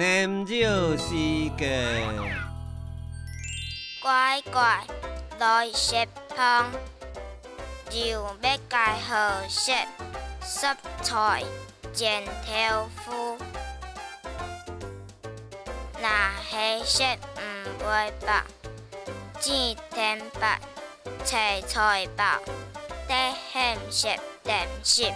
念咒诗歌，乖乖来食饭，就要该好食蔬菜、剪豆腐。那黑食唔会白，煎天白，切菜白，得咸食点心。